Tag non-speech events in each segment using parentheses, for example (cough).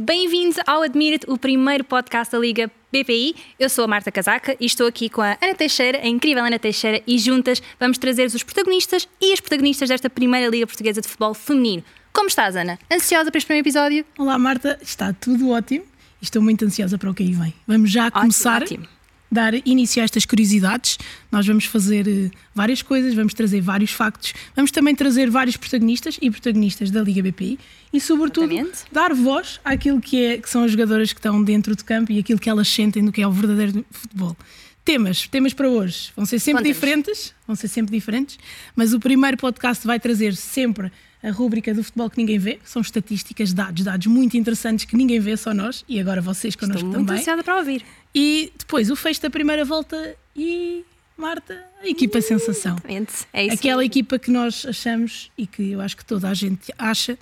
Bem-vindos ao Admira-te, o primeiro podcast da Liga BPI. Eu sou a Marta Casaca e estou aqui com a Ana Teixeira, a incrível Ana Teixeira, e juntas vamos trazer-vos os protagonistas e as protagonistas desta primeira Liga Portuguesa de Futebol Feminino. Como estás, Ana? Ansiosa para este primeiro episódio? Olá, Marta. Está tudo ótimo estou muito ansiosa para o que aí vem. Vamos já começar. Ótimo, ótimo dar início a estas curiosidades. Nós vamos fazer uh, várias coisas, vamos trazer vários factos, vamos também trazer vários protagonistas e protagonistas da Liga BPI e, sobretudo, Exatamente. dar voz àquilo que, é, que são as jogadoras que estão dentro do campo e aquilo que elas sentem do que é o verdadeiro futebol. Temas, temas para hoje vão ser sempre diferentes, vão ser sempre diferentes, mas o primeiro podcast vai trazer sempre a rúbrica do futebol que ninguém vê, são estatísticas, dados, dados muito interessantes que ninguém vê, só nós e agora vocês connosco Estou também. muito ansiosa para ouvir. E depois o fecho da primeira volta e Marta, a equipa sensação. Exatamente. É isso Aquela mesmo. equipa que nós achamos e que eu acho que toda a gente acha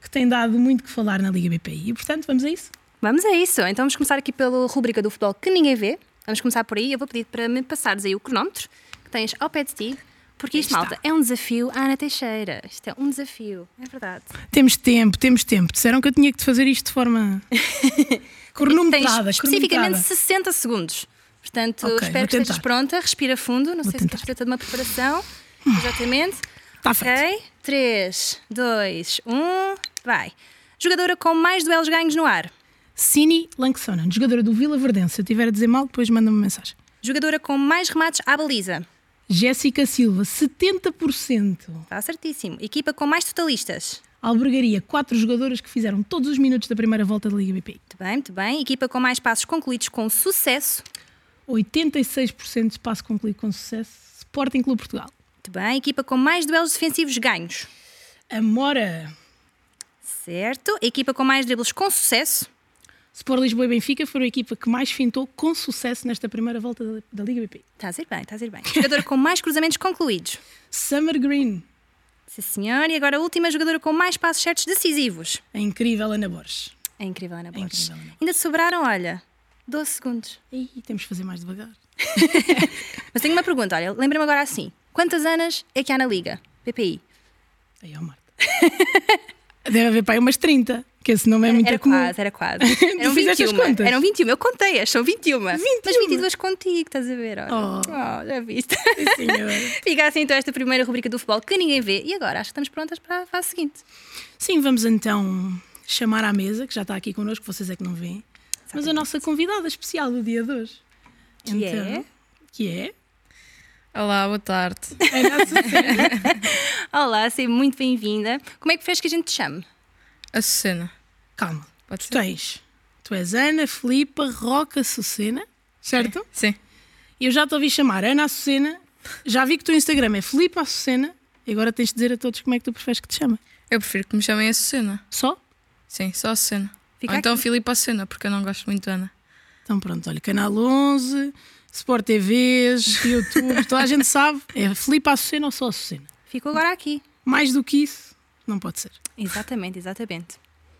que tem dado muito que falar na Liga BPI. E portanto, vamos a isso. Vamos a isso. Então vamos começar aqui pela rúbrica do futebol que ninguém vê. Vamos começar por aí. Eu vou pedir para me passares aí o cronómetro que tens ao pé de ti. Porque isto, malta, é um desafio à Ana Teixeira. Isto é um desafio, é verdade. Temos tempo, temos tempo. Disseram que eu tinha que fazer isto de forma (laughs) cronometrada. Especificamente cronometrada. 60 segundos. Portanto, Ok, espero vou que estejas pronta. Respira fundo. Não sei se tentar. queres fazer toda uma preparação. Exatamente. Está feito. Ok? 3, 2, 1. Vai. Jogadora com mais duelos ganhos no ar. Cine Lanksonen, jogadora do Vila Verdense. Se eu estiver a dizer mal, depois manda-me uma mensagem. Jogadora com mais remates à baliza. Jéssica Silva, 70%. Está certíssimo. Equipa com mais totalistas. Albergaria, quatro jogadoras que fizeram todos os minutos da primeira volta da Liga BPI. Muito bem, muito bem. Equipa com mais passos concluídos com sucesso. 86% de espaço concluído com sucesso. Sporting Clube Portugal. Muito bem. Equipa com mais duelos defensivos ganhos. Amora. Certo. Equipa com mais dribles com sucesso. Sport Lisboa e Benfica foram a equipa que mais fintou com sucesso nesta primeira volta da, da Liga BPI. Estás a ir bem, estás a ir bem. Jogadora com mais cruzamentos concluídos. Summer Green. Sim, senhor. E agora a última jogadora com mais passos certos decisivos. A incrível Ana Borges. É incrível, Ana Borges. incrível, Ana Borges. Ainda te sobraram, olha, 12 segundos. Ih, temos que fazer mais devagar. (laughs) Mas tenho uma pergunta, olha, lembra-me agora assim. Quantas Anas é que há na Liga? PPI. Aí, ó, Marta. (laughs) Deve haver para aí umas 30, que esse nome é muito era comum. quase, era quase. Tu (laughs) Eram fizeste as 21. contas? Eram 21. Eu contei-as, são 21. 21? Mas 22 contigo, estás a ver? Olha. Oh. Oh, já viste? Sim. (laughs) Fica assim então esta primeira rubrica do futebol que ninguém vê. E agora, acho que estamos prontas para a fase seguinte. Sim, vamos então chamar à mesa, que já está aqui connosco, vocês é que não veem. Mas a nossa convidada especial do dia de hoje. Que é? Que é? Olá, boa tarde. Ana Açucena. (laughs) Olá, seja muito bem-vinda. Como é que fez que a gente te chame? A Sucena. Calma. Pode Tu ser? tens. Tu és Ana Filipa Roca Açucena, certo? Sim. E eu já te ouvi chamar Ana Açucena. Já vi que o teu Instagram é Filipe Açucena. E agora tens de dizer a todos como é que tu preferes que te chame. Eu prefiro que me chamem a Sucena. Só? Sim, só a Sucena. Fica Ou então aqui. Filipe a Sucena, porque eu não gosto muito de Ana. Então pronto, olha, Canal 11, Sport TVs, YouTube, toda a gente sabe. É Filipe Açucena ou só Açucena? Fico agora aqui. Mais do que isso, não pode ser. Exatamente, exatamente.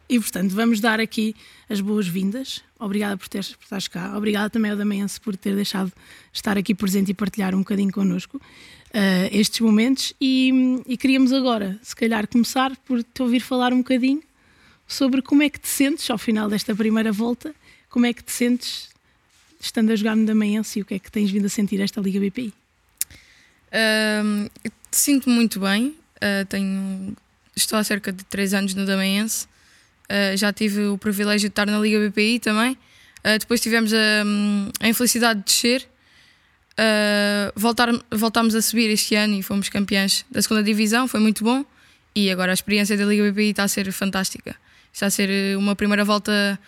E portanto, vamos dar aqui as boas-vindas. Obrigada por, teres, por estares cá. Obrigada também ao Damense por ter deixado estar aqui presente e partilhar um bocadinho connosco eh, estes momentos. E, e queríamos agora, se calhar, começar por te ouvir falar um bocadinho sobre como é que te sentes ao final desta primeira volta, como é que te sentes estando a jogar no Damense e o que é que tens vindo a sentir esta Liga BPI. Sinto-me muito bem. Ah, tenho, estou há cerca de 3 anos no Damaense. Ah, já tive o privilégio de estar na Liga BPI também. Ah, depois tivemos a, a infelicidade de descer. Ah, voltar, voltámos a subir este ano e fomos campeões da segunda divisão. Foi muito bom. E agora a experiência da Liga BPI está a ser fantástica. Está a ser uma primeira volta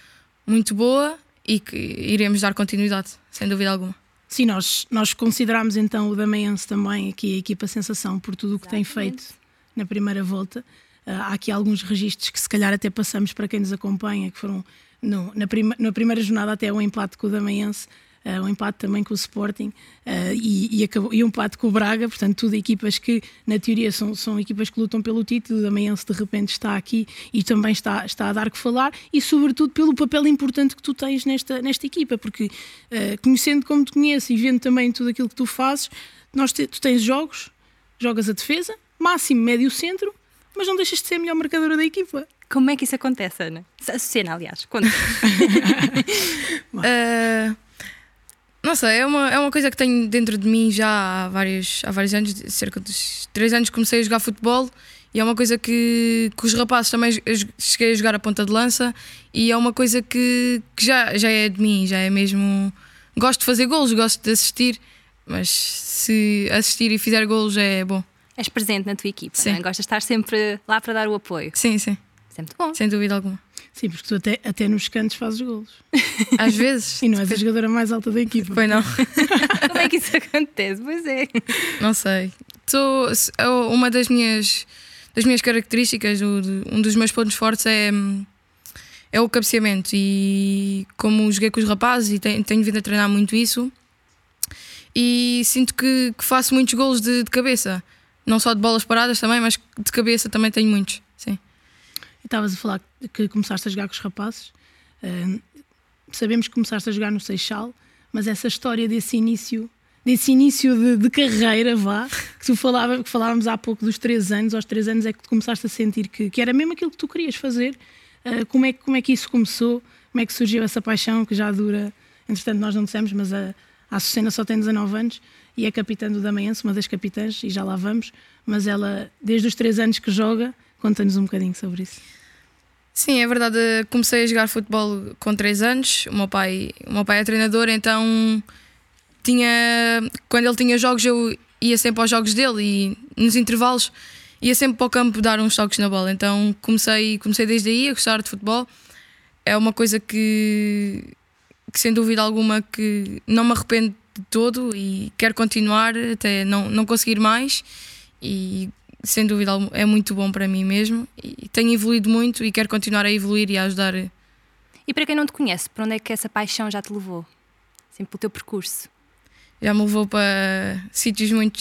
muito boa e que iremos dar continuidade, sem dúvida alguma. Sim, nós, nós consideramos então o Damaense também aqui a equipa sensação por tudo o que tem feito na primeira volta. Ah, há aqui alguns registros que se calhar até passamos para quem nos acompanha, que foram no- na, prima- na primeira jornada até um empate com o Damaense, um empate também com o Sporting ah, e, e, acabou- e um empate com o Braga, portanto tudo equipas que na teoria são, são equipas que lutam pelo título, o Damaense de repente está aqui e também está, está a dar que falar e sobretudo pelo papel importante que tu tens nesta, nesta equipa, porque ah, conhecendo como te conheço e vendo também tudo aquilo que tu fazes, nós te- tu tens jogos, jogas a defesa, máximo médio centro, mas não deixas de ser a melhor marcadora da equipa. Como é que isso acontece, Ana? A cena, aliás, conta. (laughs) (laughs) Uh, não sei, é uma, é uma coisa que tenho dentro de mim já há vários, há vários anos, cerca de 3 anos comecei a jogar futebol e é uma coisa que, que os rapazes também cheguei a jogar a ponta de lança e é uma coisa que, que já, já é de mim, já é mesmo. Gosto de fazer golos, gosto de assistir, mas se assistir e fizer golos é bom. És presente na tua equipa, sim. Não é? Gostas de estar sempre lá para dar o apoio. Sim, sim. É muito bom. Sem dúvida alguma. Sim, porque tu até, até nos cantos fazes golos. (laughs) Às vezes. E não és a jogadora mais alta da equipa. Pois não. (laughs) Como é que isso acontece? Pois é. Não sei. Sou, uma das minhas, das minhas características, um dos meus pontos fortes é, é o cabeceamento. E como joguei com os rapazes e tenho, tenho vindo a treinar muito isso, e sinto que, que faço muitos golos de, de cabeça. Não só de bolas paradas também, mas de cabeça também tenho muitos. Estavas a falar que começaste a jogar com os rapazes. Uh, sabemos que começaste a jogar no Seixal, mas essa história desse início, desse início de, de carreira, vá, que tu falava, que falávamos há pouco dos três anos, aos três anos é que tu começaste a sentir que, que era mesmo aquilo que tu querias fazer. Uh, como, é, como é que isso começou? Como é que surgiu essa paixão que já dura, entretanto nós não dissemos, mas a, a Açucena só tem 19 anos e é capitã do Damaense, uma das capitãs, e já lá vamos, mas ela, desde os três anos que joga, conta-nos um bocadinho sobre isso. Sim, é verdade. Comecei a jogar futebol com 3 anos. O meu pai, o meu pai é treinador, então tinha quando ele tinha jogos eu ia sempre aos jogos dele e nos intervalos ia sempre para o campo dar uns toques na bola. Então comecei, comecei desde aí a gostar de futebol. É uma coisa que, que sem dúvida alguma que não me arrependo de todo e quero continuar até não, não conseguir mais e sem dúvida é muito bom para mim mesmo e tenho evoluído muito e quero continuar a evoluir e a ajudar. E para quem não te conhece, para onde é que essa paixão já te levou? Sempre pelo teu percurso? Já me levou para sítios muito,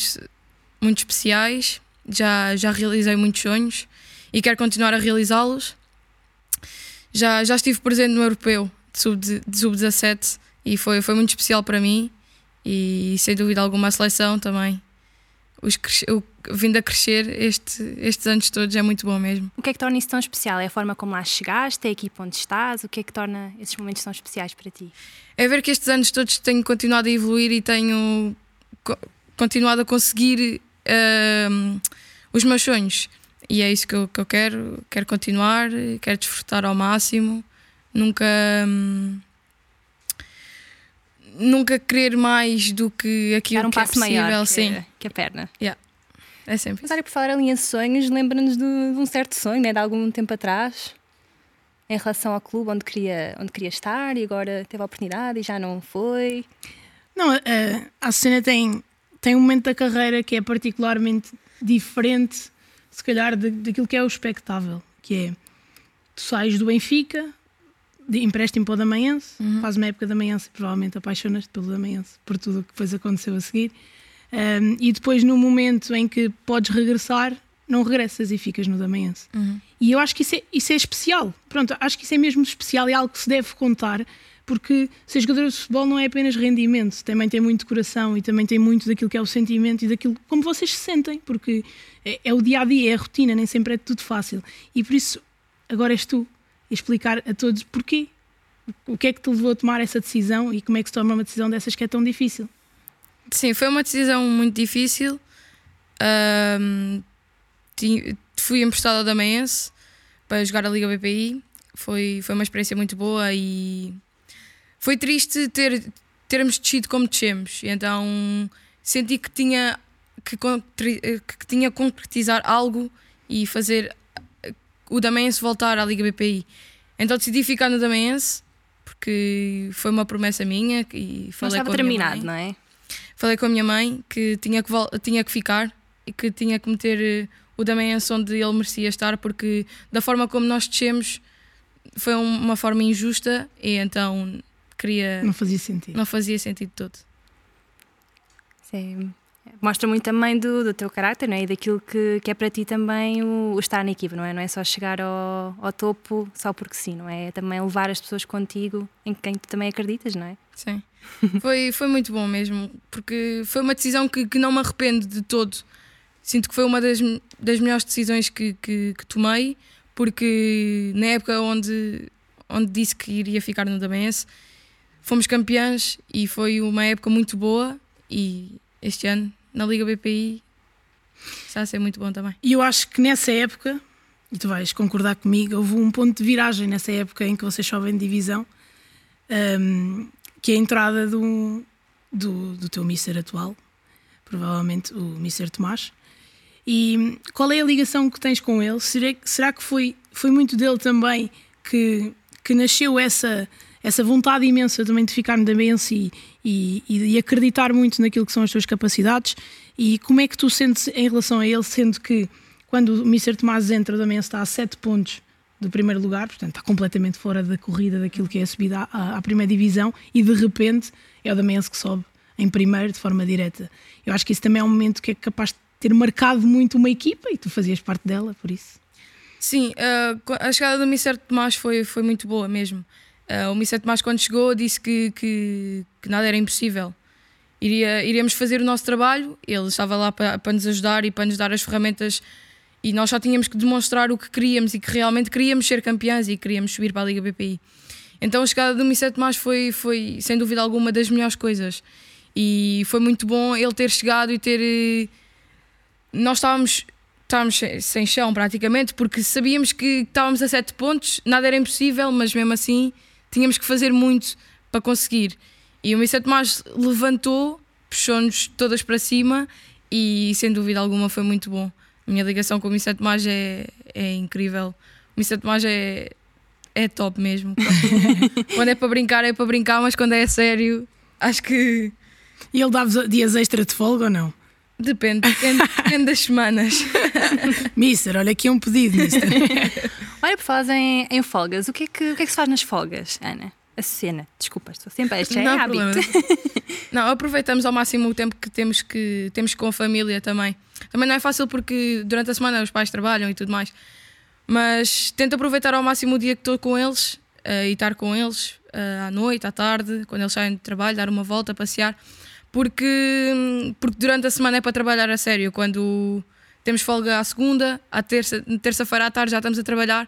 muito especiais, já, já realizei muitos sonhos e quero continuar a realizá-los. Já, já estive presente no Europeu de Sub-17 sub e foi, foi muito especial para mim e sem dúvida alguma a seleção também os, o, vindo a crescer este, estes anos todos é muito bom mesmo. O que é que torna isso tão especial? É a forma como lá chegaste, é a equipa onde estás? O que é que torna esses momentos tão especiais para ti? É ver que estes anos todos tenho continuado a evoluir e tenho co continuado a conseguir uh, os meus sonhos. E é isso que eu, que eu quero. Quero continuar, quero desfrutar ao máximo. Nunca. Um, nunca querer mais do que aquilo um que é é possível, maior sim. Que, que a perna. Yeah. É sempre. Olha, por falar ali em sonhos, lembra-nos de, um certo sonho, né, de algum tempo atrás, em relação ao clube onde queria, onde queria estar e agora teve a oportunidade e já não foi. Não, a, a cena tem, tem um momento da carreira que é particularmente diferente, se calhar, daquilo que é o espectável, que é tu sais do Benfica, de empréstimo para o Damaense, uhum. faz uma época da Damaense e provavelmente apaixonas-te pelo Damaense, por tudo o que depois aconteceu a seguir. Um, e depois, no momento em que podes regressar, não regressas e ficas no Damaense. Uhum. E eu acho que isso é, isso é especial. Pronto, acho que isso é mesmo especial, é algo que se deve contar, porque ser jogador de futebol não é apenas rendimento, também tem muito coração e também tem muito daquilo que é o sentimento e daquilo como vocês se sentem, porque é, é o dia a dia, é a rotina, nem sempre é tudo fácil. E por isso, agora és tu explicar a todos porquê. O que é que te levou a tomar essa decisão e como é que se toma uma decisão dessas que é tão difícil? Sim, foi uma decisão muito difícil. Um, fui emprestado ao Damaense para jogar a Liga BPI. Foi, foi uma experiência muito boa e foi triste ter, termos descido como descemos. Então senti que tinha que, que tinha concretizar algo e fazer o Damaense voltar à Liga BPI. Então decidi ficar no Damaense porque foi uma promessa minha e falei estava com terminado, não é? Falei com a minha mãe que tinha que, tinha que ficar e que tinha que meter eh, o Damaense onde ele merecia estar porque da forma como nós descemos foi uma forma injusta e então queria... Não fazia sentido. Não fazia sentido todo. Sim mostra muito também do, do teu carácter não é? e daquilo que, que é para ti também o, o, estar na equipa, não é? Não é só chegar ao, ao topo só porque sim, não é? É também levar as pessoas contigo em quem tu também acreditas, não é? Sim. (laughs) foi, foi muito bom mesmo, porque foi uma decisão que, que não me arrependo de todo. Sinto que foi uma das, das melhores decisões que, que, que tomei, porque na época onde, onde disse que iria ficar no Damense, fomos campeãs e foi uma época muito boa e este ano na Liga BPI está a ser muito bom também. E eu acho que nessa época, e tu vais concordar comigo, houve um ponto de viragem nessa época em que vocês sobem de divisão, um, que é a entrada do, do, do teu Mister atual, provavelmente o Mister Tomás. E qual é a ligação que tens com ele? Será, será que foi, foi muito dele também que, que nasceu essa, essa vontade imensa também de ficar no Damense e, e, e, acreditar muito naquilo que são as tuas capacidades? E como é que tu sentes em relação a ele, sendo que quando o Mr. Tomás entra, Damense está a 7 pontos do primeiro lugar, portanto está completamente fora da corrida daquilo que é a subida à, à primeira divisão e de repente é o Damense que sobe em primeiro de forma direta. Eu acho que isso também é um momento que é capaz de ter marcado muito uma equipa e tu fazias parte dela, por isso. Sim, uh, a chegada do Mr. Tomás foi, foi muito boa mesmo. Uh, o Mr. Tomás, quando chegou, disse que, que, que, nada era impossível. Iria, iríamos fazer o nosso trabalho, ele estava lá para, para nos ajudar e para nos dar as ferramentas e nós só tínhamos que demonstrar o que queríamos e que realmente queríamos ser campeões e queríamos subir para a Liga BPI. Então a chegada do Mr. Tomás foi, foi, sem dúvida alguma, das melhores coisas. E foi muito bom ele ter chegado e ter. Eh, nós estávamos, estávamos sem chão praticamente, porque sabíamos que estávamos a sete pontos, nada era impossível, mas mesmo assim tínhamos que fazer muito para conseguir. E o Mr. Tomás levantou, puxou-nos todas para cima e sem dúvida alguma foi muito bom. A minha ligação com o Mr. Tomás é, é incrível. O Mr. Tomás é, é top mesmo. (laughs) quando é para brincar, é para brincar, mas quando é sério, acho que e ele dá-vos dias extra de folga ou não? Depende, depende, (laughs) depende das semanas. (laughs) mister, olha aqui é um pedido, mister. olha, por falar em, em, folgas, o que, é que, o que é que se faz nas folgas, Ana? A cena, desculpa, estou sempre a é hábito. (laughs) não, aproveitamos ao máximo o tempo que temos, que temos com a família também. Também não é fácil porque durante a semana os pais trabalham e tudo mais. Mas tento aproveitar ao máximo o dia que estou com eles uh, e estar com eles uh, à noite, à tarde, quando eles saem de trabalho, dar uma volta, passear porque, porque durante a semana é para trabalhar a sério. Quando temos folga à segunda, à terça, terça-feira à tarde já estamos a trabalhar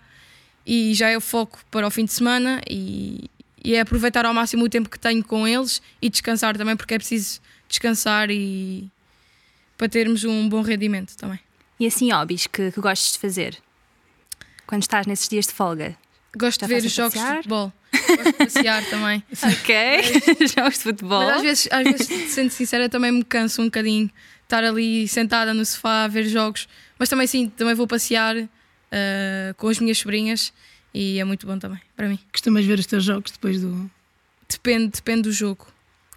e já é o foco para o fim de semana e, e é aproveitar ao máximo o tempo que tenho com eles e descansar também, porque é preciso descansar e para termos um bom rendimento também. E assim, hobbies que, que gostes de fazer quando estás nesses dias de folga? Gosto Já de ver os jogos de futebol. Gosto de passear (laughs) também. Ok, jogos de futebol. Mas às vezes, às vezes, sendo sincera, também me canso um bocadinho estar ali sentada no sofá a ver jogos. Mas também sim, também vou passear uh, com as minhas sobrinhas e é muito bom também para mim. Costumas ver os teus jogos depois do. Depende, depende do jogo.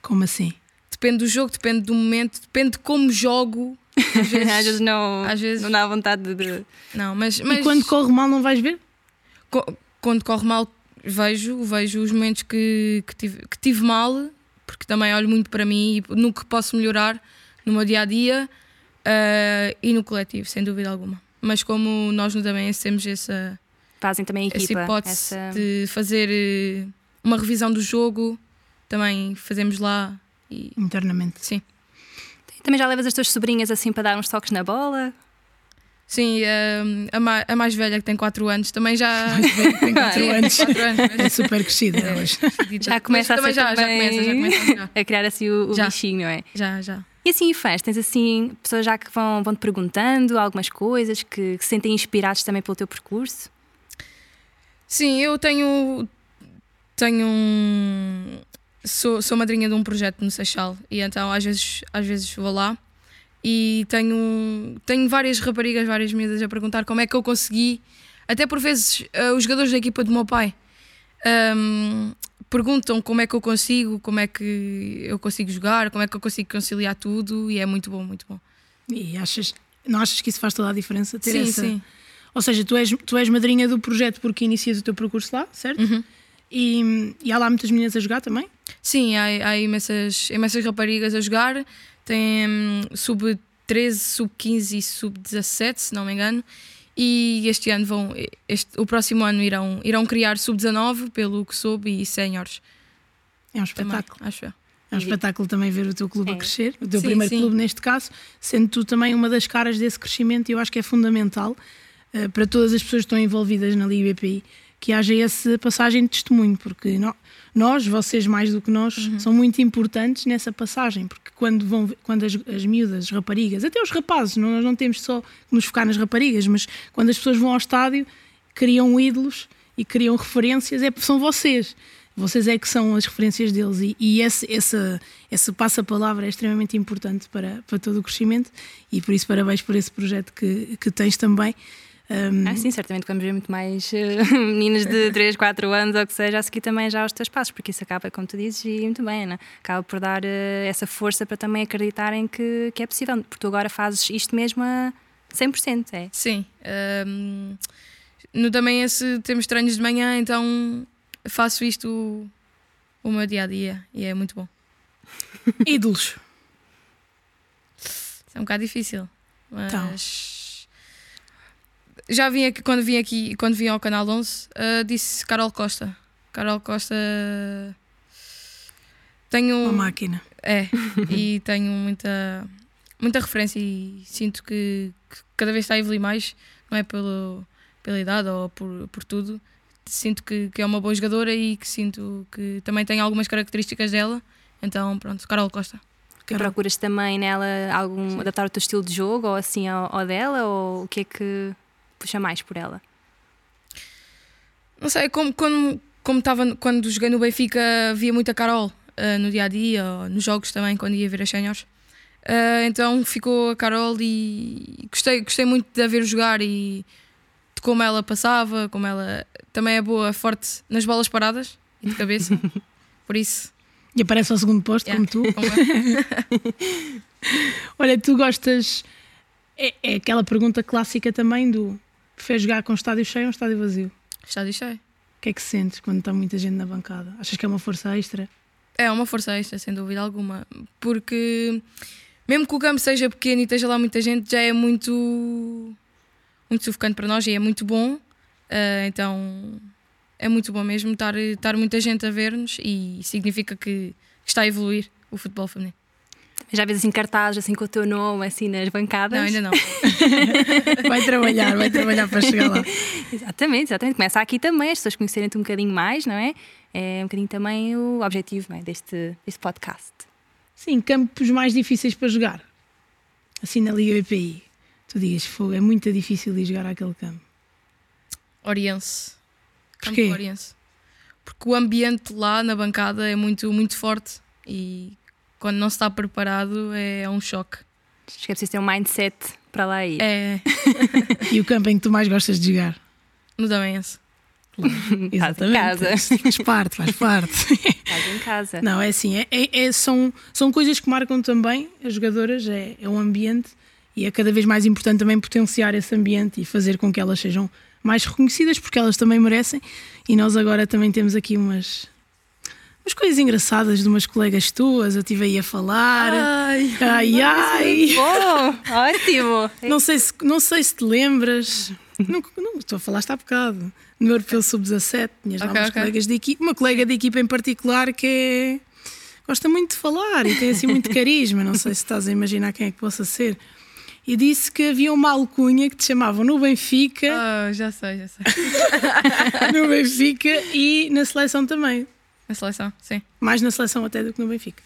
Como assim? Depende do jogo, depende do momento, depende de como jogo. Às (laughs) vezes, às vezes não, às vezes... não dá vontade de. Não, mas, mas... E quando corre mal, não vais ver? quando corre mal, vejo, vejo os momentos que, que, tive, que tive mal, porque também olho muito para mim e no que posso melhorar no meu dia a dia uh, e no coletivo, sem dúvida alguma. Mas como nós no também temos essa, Fazem também equipa, essa hipótese essa... de fazer eh, uma revisão do jogo, também fazemos lá. E... Internamente. Sim. Também já levas as tuas sobrinhas assim para dar uns toques na bola? Sim, a, mais, a mais velha que tem 4 anos também já tem (laughs) 4 anos. É super crescida é, hoje. Já começa a ser já, já começa, já começa (laughs) a criar assim o, o bichinho, não é? Já, já. E assim, fãs, tens assim pessoas já que vão, vão te perguntando algumas coisas, que, que se sentem inspirados também pelo teu percurso? Sim, eu tenho. Tenho um. Sou, sou madrinha de um projeto no Seixal e então às vezes, às vezes vou lá e tenho, tenho várias raparigas, várias miúdas a perguntar como é que eu consegui, até por vezes uh, os jogadores da equipa do meu pai um, perguntam como é que eu consigo, como é que eu consigo jogar, como é que eu consigo conciliar tudo e é muito bom, muito bom. E achas, não achas que isso faz toda a diferença? Ter sim, essa... sim. Ou seja, tu és, tu és madrinha do projeto porque inicias o teu percurso lá, certo? Uhum. E, e há lá muitas meninas a jogar também? Sim, há, há imensas, imensas raparigas a jogar tem hum, sub-13, sub-15 e sub-17, se não me engano. E este ano vão, este, o próximo ano irão, irão criar sub-19, pelo que soube, e séniores. É um espetáculo. Também, acho eu. É um espetáculo também ver o teu clube é. a crescer, o teu sim, primeiro sim. clube neste caso, sendo tu também uma das caras desse crescimento, e eu acho que é fundamental. Uh, para todas as pessoas que estão envolvidas na Liga BPI, que haja essa passagem de testemunho, porque no, nós, vocês mais do que nós, uhum. são muito importantes nessa passagem, porque quando, vão, quando as, as miúdas, as raparigas, até os rapazes, não, nós não temos só que nos focar nas raparigas, mas quando as pessoas vão ao estádio, criam ídolos e criam referências, é, são vocês. Vocês é que são as referências deles e, e esse, essa, esse passa-palavra é extremamente importante para, para todo o crescimento e por isso parabéns por esse projeto que, que tens também. Um... Ah, sim, certamente vamos ver muito mais uh, (laughs) meninas de (laughs) 3, 4 anos ou que seja a seguir também já aos teus passos, porque isso acaba, como tu dizes, e muito bem, acaba por dar uh, essa força para também acreditarem que, que é possível, porque tu agora fazes isto mesmo a 100%, é? Sim. Um, no também esse temos treinos de manhã, então faço isto o meu dia a dia e é muito bom. (laughs) Ídolos. É um bocado difícil, mas. Então já vim aqui, quando vim aqui, quando vim ao Canal 11, uh, eh, disse Carol Costa. Carol Costa. Tenho. Uma máquina. É, (laughs) e tenho muita, muita referência e sinto que, que, cada vez está a evoluir mais, não é pelo, pela idade ou por, por tudo. Sinto que, que é uma boa jogadora e que sinto que também tem algumas características dela. Então, pronto, Carol Costa. Carol. Procuras também nela algum adaptar o teu estilo de jogo ou assim ao, ao dela? Ou o que é que puxa mais por ela? Não sei, como, como, como tava, quando joguei no Benfica, via muita Carol uh, no dia a dia, nos jogos também, quando ia ver as senhores. Uh, então ficou a Carol e gostei, gostei muito de a ver jogar e de como ela passava, como ela também é boa, forte nas bolas paradas e de cabeça. (laughs) Por isso. E aparece ao segundo posto, yeah. como tu. Como (laughs) Olha, tu gostas. É, é aquela pergunta clássica também do Preferes jogar com estádio cheio ou um estádio vazio? Estádio cheio. O que é que sentes quando está muita gente na bancada? Achas que é uma força extra? É uma força extra, sem dúvida alguma. Porque mesmo que o campo seja pequeno e esteja lá muita gente, já é muito, muito sufocante para nós e é muito bom. Uh, então é muito bom mesmo estar, estar muita gente a ver-nos e significa que está a evoluir o futebol feminino. Já vês assim cartazes assim com o teu nome assim nas bancadas? Não, ainda não. (laughs) vai trabalhar, vai trabalhar para chegar lá. exatamente, exatamente. Começa aqui também, as pessoas conhecerem-te um bocadinho mais, não é? É um bocadinho também o objetivo é? deste, deste podcast. Sim, campos mais difíceis para jogar. Assim na Liga BPI. Tu digas, fogo, é muito difícil de jogar aquele campo. Oriense. Porquê? Oriense. Porque o ambiente lá na bancada é muito, muito forte e quando não se está preparado é um choque. Acho que é preciso ter um mindset para lá ir. É. (laughs) e o campo em que tu mais gostas de jogar? No Damense. (laughs) Exatamente. Casa. Faz parte, faz parte. (laughs) Casa em casa. Não, é assim, é, é, é, são, são coisas que marcam também as jogadoras, é, é um ambiente e é cada vez mais importante também potenciar esse ambiente e fazer com que elas sejam mais reconhecidas, porque elas também merecem. E nós agora também temos aqui umas, umas coisas engraçadas de umas colegas tuas, eu estive aí a falar. Ai, ai. ai. Oh, ótimo. Não sei, se, não sei se te lembras. não, não, estou a falar está há bocado. No Europeu Sub-17, tinhas okay, lá umas okay. colegas de equipe, uma colega de equipa em particular que é, gosta muito de falar e tem assim muito carisma. Não sei se estás a imaginar quem é que possa ser. E disse que havia uma alcunha que te chamavam no Benfica. Oh, já sei, já sei. (laughs) no Benfica e na seleção também. Na seleção, sim. Mais na seleção até do que no Benfica.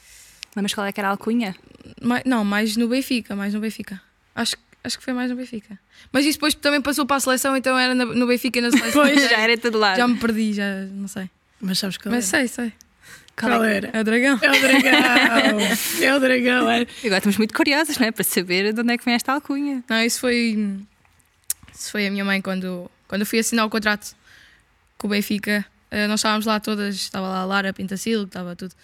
Lembras qual é que era a alcunha? Mais, não, mais no Benfica, mais no Benfica. Acho, acho que foi mais no Benfica. Mas isso depois também passou para a seleção, então era no Benfica e na seleção. pois, (laughs) já era todo lado. Já me perdi, já não sei. Mas sabes qual Mas era? sei, sei. Qual, qual era? É o dragão. É o dragão. (laughs) é o dragão. É. Agora estamos muito curiosos, não é? Para saber de onde é que vem esta alcunha. Não, isso foi. Isso foi a minha mãe quando, quando eu fui assinar o contrato com o Benfica. Uh, nós estávamos lá todas, estava lá a Lara Pintacilo, estava tudo.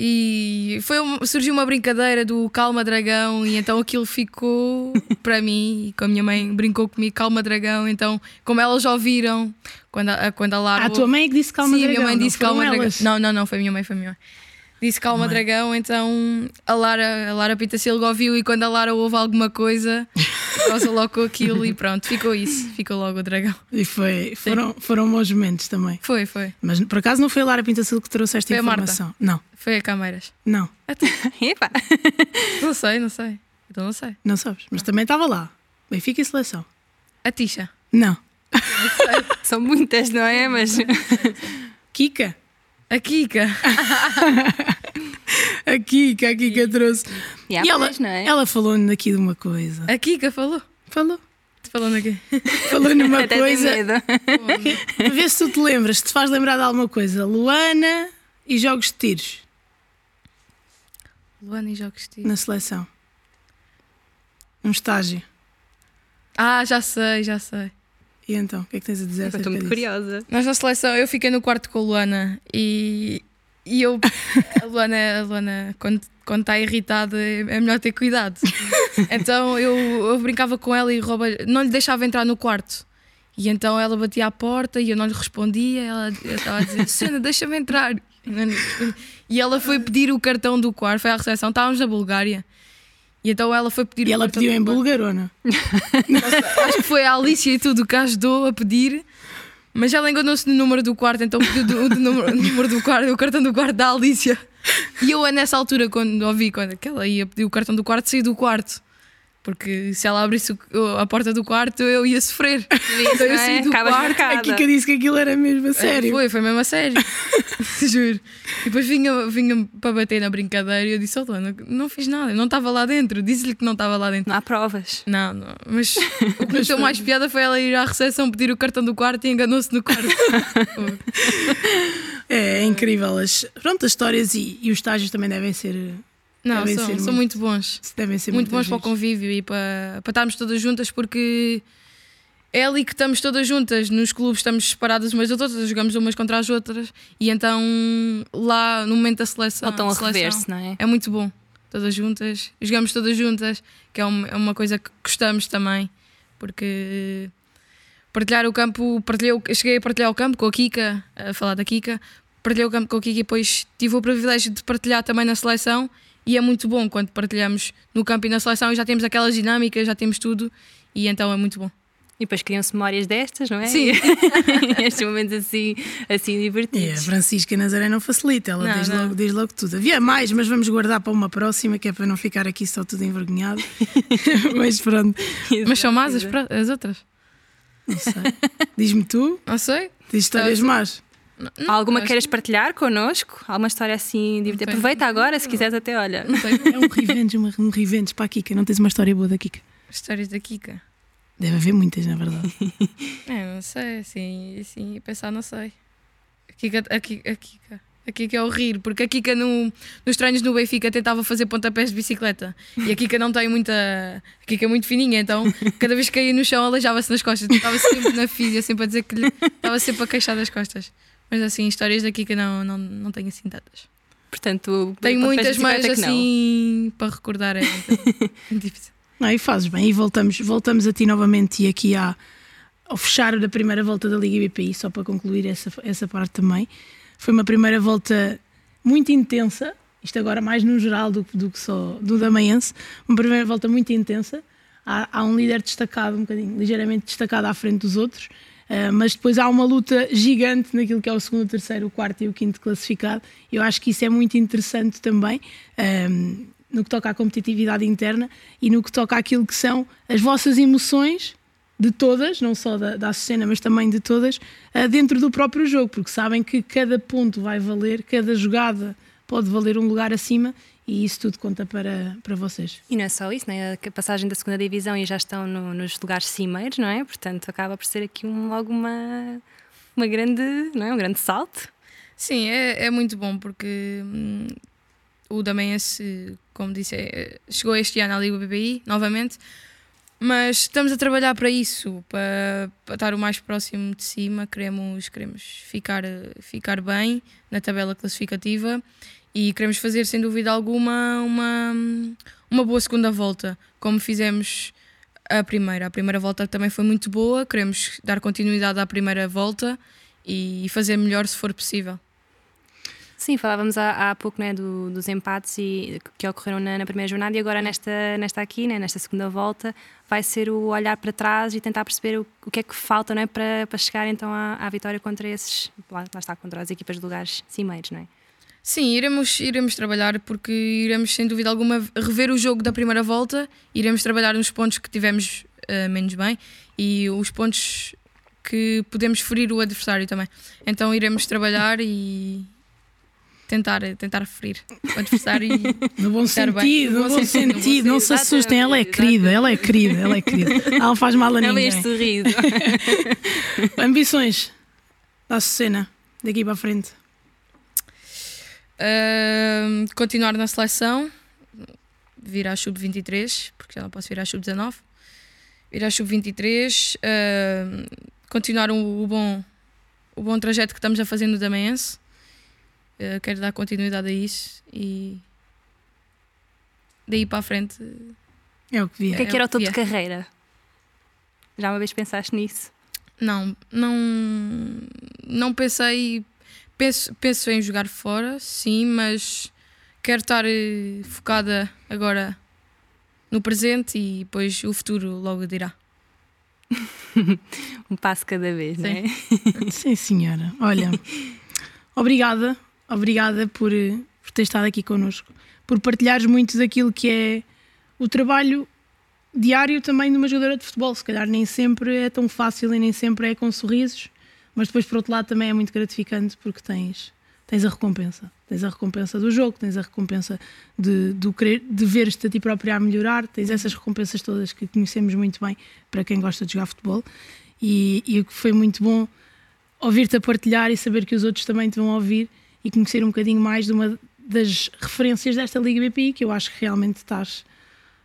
E foi um, surgiu uma brincadeira do Calma Dragão, e então aquilo ficou (laughs) para mim. E com a minha mãe brincou comigo, Calma Dragão. Então, como elas ouviram, quando a, quando a Lara. Ah, a tua mãe é que disse Calma Sim, Dragão. Sim, a minha mãe disse Calma Dragão. Não, não, não, foi a minha mãe, foi a minha mãe. Disse Calma Mãe. Dragão, então a Lara, a Lara Pitacilgo ouviu e quando a Lara ouve alguma coisa, (laughs) goza logo com aquilo e pronto, ficou isso, ficou logo o dragão. E foi, foram, foram bons momentos também. Foi, foi. Mas por acaso não foi a Lara Pitacilgo que trouxe esta foi informação? Não. Foi a Cameiras. Não. (laughs) Epa. (laughs) não sei, não sei. Então não sei. Não sabes, mas também estava lá. Benfica e seleção. A Tisha. Não. São muitas, não é? Mas Kika? (laughs) A Kika. A Kika, a Kika trouxe. E E ela, é? ela falou-nos aqui de uma coisa. A Kika falou. Falou. Te falando aqui. Falou numa (laughs) Até coisa. ver se tu te lembras, se te faz lembrar de alguma coisa. Luana e jogos de tiros Luana e jogos de tiro. na seleção. Um estágio. Ah, já sei, já sei. E então, o que é que tens a dizer Estou acerca muito curiosa. Nós na seleção, eu fiquei no quarto com a Luana e, e eu, (laughs) a Luana, a Luana quando, quando está irritada é é melhor ter cuidado. (laughs) Então eu, eu brincava com ela e rouba, não lhe deixava entrar no quarto. E então ela batia à porta e eu não lhe respondia. Ela eu estava a dizer: (laughs) Sena, deixa-me entrar. E. E ela foi pedir o cartão do quarto, foi à recepção, estávamos na Bulgária. E então ela foi pedir E o ela pediu em quarto. bulgarona. (laughs) Acho que foi a Alicia e tudo que ajudou a pedir. Mas ela enganou-se no número do quarto, então pediu do, do número, número do quarto, o cartão do quarto da Alicia. E eu, nessa altura, quando ouvi quando, que ela ia pedir o cartão do quarto, saí do quarto. Porque se ela abrisse o- a porta do quarto, eu ia sofrer. Então eu Não saí é? do Acabas quarto. marcada. A Kika disse que aquilo era mesmo a sério. Foi, foi mesmo a sério. (laughs) (laughs) Juro. E depois vinha, vinha para bater na brincadeira e eu disse: Oh, Luana, não fiz nada, eu não estava lá dentro. Disse-lhe que não estava lá dentro. Não há provas. Não, não. Mas (laughs) o que me deu mais piada foi ela ir à recepção pedir o cartão do quarto e enganou-se no quarto. (laughs) É, é incrível. As, pronto, as histórias e, e os estágios também devem ser. Não, Devem são, ser são muito bons. Devem ser Muito muito, bons para o convívio e para, para estarmos todas juntas, porque é ali que estamos todas juntas. Nos clubes estamos separadas umas das outras, jogamos umas contra as outras, e então lá no momento da seleção. Voltam a seleção, rever-se, não é? É muito bom. Todas juntas, jogamos todas juntas, que é uma, é uma coisa que gostamos também, porque partilhar o campo, partilhei, cheguei a partilhar o campo com a Kika, a falar da Kika, partilhei o campo com a Kika e depois tive o privilégio de partilhar também na seleção. E é muito bom quando partilhamos no campo e na seleção e já temos aquelas dinâmicas, já temos tudo, e então é muito bom. E depois criam-se memórias destas, não é? Sim. (laughs) Estes momentos assim, assim É, a divertidos. Francisca Nazaré não facilita, ela Não, diz, não. Logo, diz logo tudo. Havia mais, mas vamos guardar para uma próxima, que é para não ficar aqui só tudo envergonhado. (laughs) mas pronto, Mas são más as, as outras? não sei. Diz-me tu, Não sei. diz histórias más. Não, Alguma queiras partilhar connosco? Alguma história assim divertida? Aproveita agora, se quiseres até, olha. Não sei. É um revenge, um revenge para a Kika. Não tens uma história boa da Kika? Histórias da Kika. Deve haver muitas, na verdade. (laughs) É, não sei, assim, assim, pensar, não sei. A Kika, a Kika, a Kika, a Kika é o rir, porque a Kika no, nos treinos no Benfica tentava fazer pontapés de bicicleta e a Kika não tem muita. A Kika é muito fininha, então cada vez que caía no chão aleijava-se nas costas. Estava sempre na física, sempre a dizer que lhe. Estava sempre a queixar das costas. Mas assim, histórias da Kika não, não, não tenho assim tantas. Portanto, Tenho muitas, mas não. assim, para recordar é muito, muito difícil. Não, e fazes bem. E voltamos, voltamos a ti novamente e aqui à, ao fechar da primeira volta da Liga BPI, só para concluir essa, essa parte também. Foi uma primeira volta muito intensa, isto agora mais no geral do, do que só do Damaense, uma primeira volta muito intensa. Há, há um líder destacado, um bocadinho ligeiramente destacado à frente dos outros, ah, mas depois há uma luta gigante naquilo que é o segundo, o terceiro, o quarto e o quinto classificado. Eu acho que isso é muito interessante também. ah, no que toca à competitividade interna e no que toca àquilo que são as vossas emoções de todas, não só da, da cena, mas também de todas, ah, dentro do próprio jogo, porque sabem que cada ponto vai valer, cada jogada pode valer um lugar acima e isso tudo conta para, para vocês. E não é só isso, né? a passagem da segunda divisão e já estão no- nos lugares cimeiros, não é? Portanto, acaba por ser aqui um, logo uma, uma grande, não é? um grande salto. Sim, é, é muito bom porque o Damense, como disse, é- chegou este ano à Liga BBI novamente, mas estamos a trabalhar para isso, para, para estar o mais próximo de cima. Queremos, queremos ficar, ficar bem na tabela classificativa e queremos fazer, sem dúvida alguma, uma, uma boa segunda volta, como fizemos a primeira. A primeira volta também foi muito boa, queremos dar continuidade à primeira volta e fazer melhor se for possível. Sim, falávamos há, há pouco né, do- dos empates e, que ocorreram na, na primeira jornada e agora nesta, nesta aqui, né, nesta segunda volta, vai ser o olhar para trás e tentar perceber o, o que é que falta não é, para, para chegar então à, à vitória contra esses, lá, lá está, contra as equipas de lugares cimeiros, não é? Sim, iremos, iremos trabalhar porque iremos, sem dúvida alguma, rever o jogo da primeira volta, iremos trabalhar nos pontos que tivemos uh, menos bem e os pontos que podemos ferir o adversário também. Então iremos trabalhar e tentar, tentar ferir o adversário e (laughs) no bom estar bem. sentido, no bom sentido, não se assustem, ela é querida, ela é querida, ela é querida. (laughs) Ela não faz mal a Ela é ninguém. este sorriso. (laughs) Ambições da cena daqui para a frente. Uh, continuar na seleção, vir à sub-23, porque já não posso vir à sub-19. Ir à sub-23, uh, continuar o, o bom, o bom trajeto que estamos a fazer no Damaense. Uh, quero dar continuidade a isso e daí para a frente. É o que O via. que é que era o topo de carreira? Já uma vez pensaste nisso? Não, não, não pensei. Penso, penso em jogar fora, sim, mas quero estar eh, focada agora no presente e depois o futuro logo dirá. (laughs) Um passo cada vez, Sim. não é? Sim, senhora. Olha, (laughs) obrigada, obrigada por, eh, por ter estado aqui connosco, por partilhares muito daquilo que é o trabalho diário também de uma jogadora de futebol. Se calhar nem sempre é tão fácil e nem sempre é com sorrisos, mas depois, por outro lado, também é muito gratificante porque tens, tens a recompensa. Tens a recompensa do jogo, tens a recompensa de, querer, de ver-te a ti própria a melhorar, tens essas recompensas todas que conhecemos muito bem para quem gosta de jogar futebol. E, e foi muito bom ouvir-te a partilhar e saber que os outros também te vão ouvir e conhecer um bocadinho mais de uma das referências desta Liga BPI, que eu acho que realmente estás,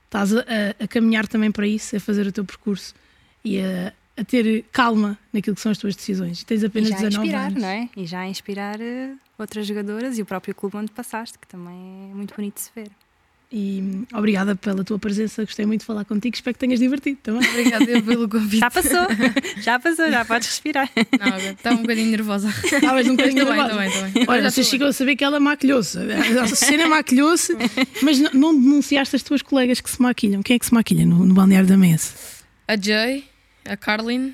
estás a, a- a caminhar também para isso, a fazer o teu percurso e a, a ter calma naquilo que são as tuas decisões. E tens E apenas já a 19 inspirar, anos. não é? E já a inspirar eh, outras jogadoras e o próprio clube onde passaste, que também é muito bonito de se ver. E obrigada pela tua presença, gostei muito de falar contigo, espero que tenhas divertido também. Obrigada eu pelo convite. Já passou, (laughs) já passou, já podes respirar. Não, estava um bocadinho nervosa. Estavas um bocadinho Também, nervosa. também, também. Olha, Já vocês estou chegam a saber que ela maquilhou-se. A cena maquilhou-se, mas n- não denunciaste as tuas colegas que se maquilham. Quem é que se maquilha no, no balneário da mesa? A Jay, a Carlin,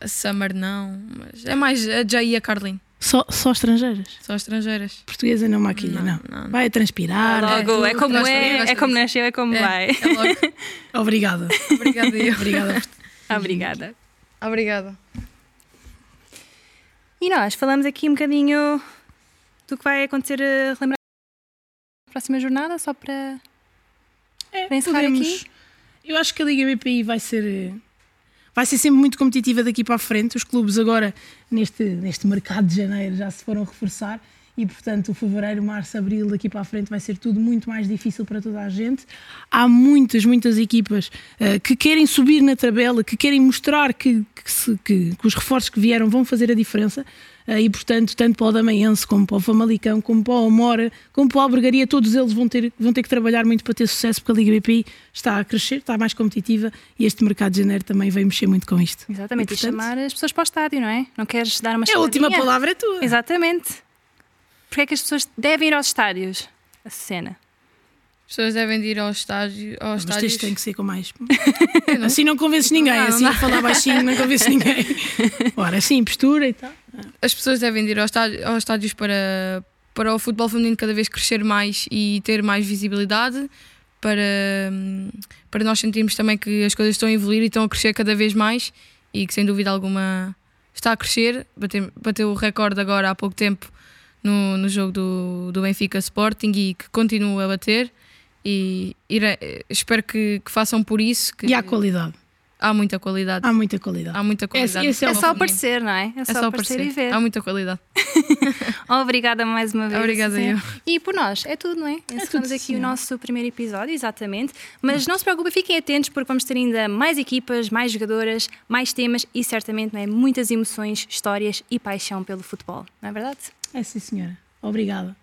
a Summer não, mas é mais a Jay e a Carlin, Só, só estrangeiras. são estrangeiras. Portuguesa não maquilha, não. Não, não. Vai a transpirar. Logo, é, como é, é como nasceu, é como É, vai. é logo. (laughs) Obrigada. Obrigada eu. Obrigada. por- (laughs) Obrigada. Obrigada. E nós falamos aqui um bocadinho do que vai acontecer a relembrar a próxima jornada, só para, É, para encerrar podemos- aqui. Eu acho que a Liga BPI vai ser, eh, vai ser sempre muito competitiva daqui para a frente. Os clubes agora, neste, neste mercado de janeiro, já se foram reforçar e, portanto, fevereiro, março, abril, daqui para a frente vai ser tudo muito mais difícil para toda a gente. Há muitas, muitas equipas eh, que querem subir na tabela, que querem mostrar que, que se- que- que os reforços que vieram vão fazer a diferença. Eh, e, portanto, tanto para o Damaense, como para o Famalicão, como para o Amora, como para o Albergaria, todos eles vão ter, vão ter que trabalhar muito para ter sucesso, porque a Liga BPI está a crescer, está mais competitiva e este mercado de janeiro também veio mexer muito com isto. Exatamente, E, e, portanto, chamar as pessoas para o estádio, não é? Não queres dar uma É a última palavra é tua. Exatamente. Porque é que as pessoas devem ir aos estádios? A cena. As pessoas devem de ir ao estádio. Aos Mas estádios. tem que ser com mais. (laughs) não- Assim não convences ninguém, Não, assim não. a falar baixinho não convences (laughs) ninguém. Ora, assim, postura e tal. As pessoas devem de ir aos estádios, aos estádios para, para o futebol feminino cada vez crescer mais e ter mais visibilidade, para, para nós sentirmos também que as coisas estão a evoluir e estão a crescer cada vez mais e que sem dúvida alguma está a crescer. Bateu, bateu o recorde agora há pouco tempo no, no jogo do, do Benfica Sporting e que continua a bater. E irei- espero que, que façam por isso. Que E há qualidade. Há muita qualidade. Há muita qualidade. Há muita qualidade. esse é É só aparecer, não é? É só, aparecer, e ver. Há muita qualidade. (laughs) Obrigada mais uma vez. Obrigada Sim. eu. E por nós, é tudo, não é? Encerramos tudo, aqui sim. o nosso primeiro episódio, exatamente. Mas não se preocupem, fiquem atentos porque vamos ter ainda mais equipas, mais jogadoras, mais temas e certamente não é? muitas emoções, histórias e paixão pelo futebol. Não é verdade? É sim, senhora. Obrigada.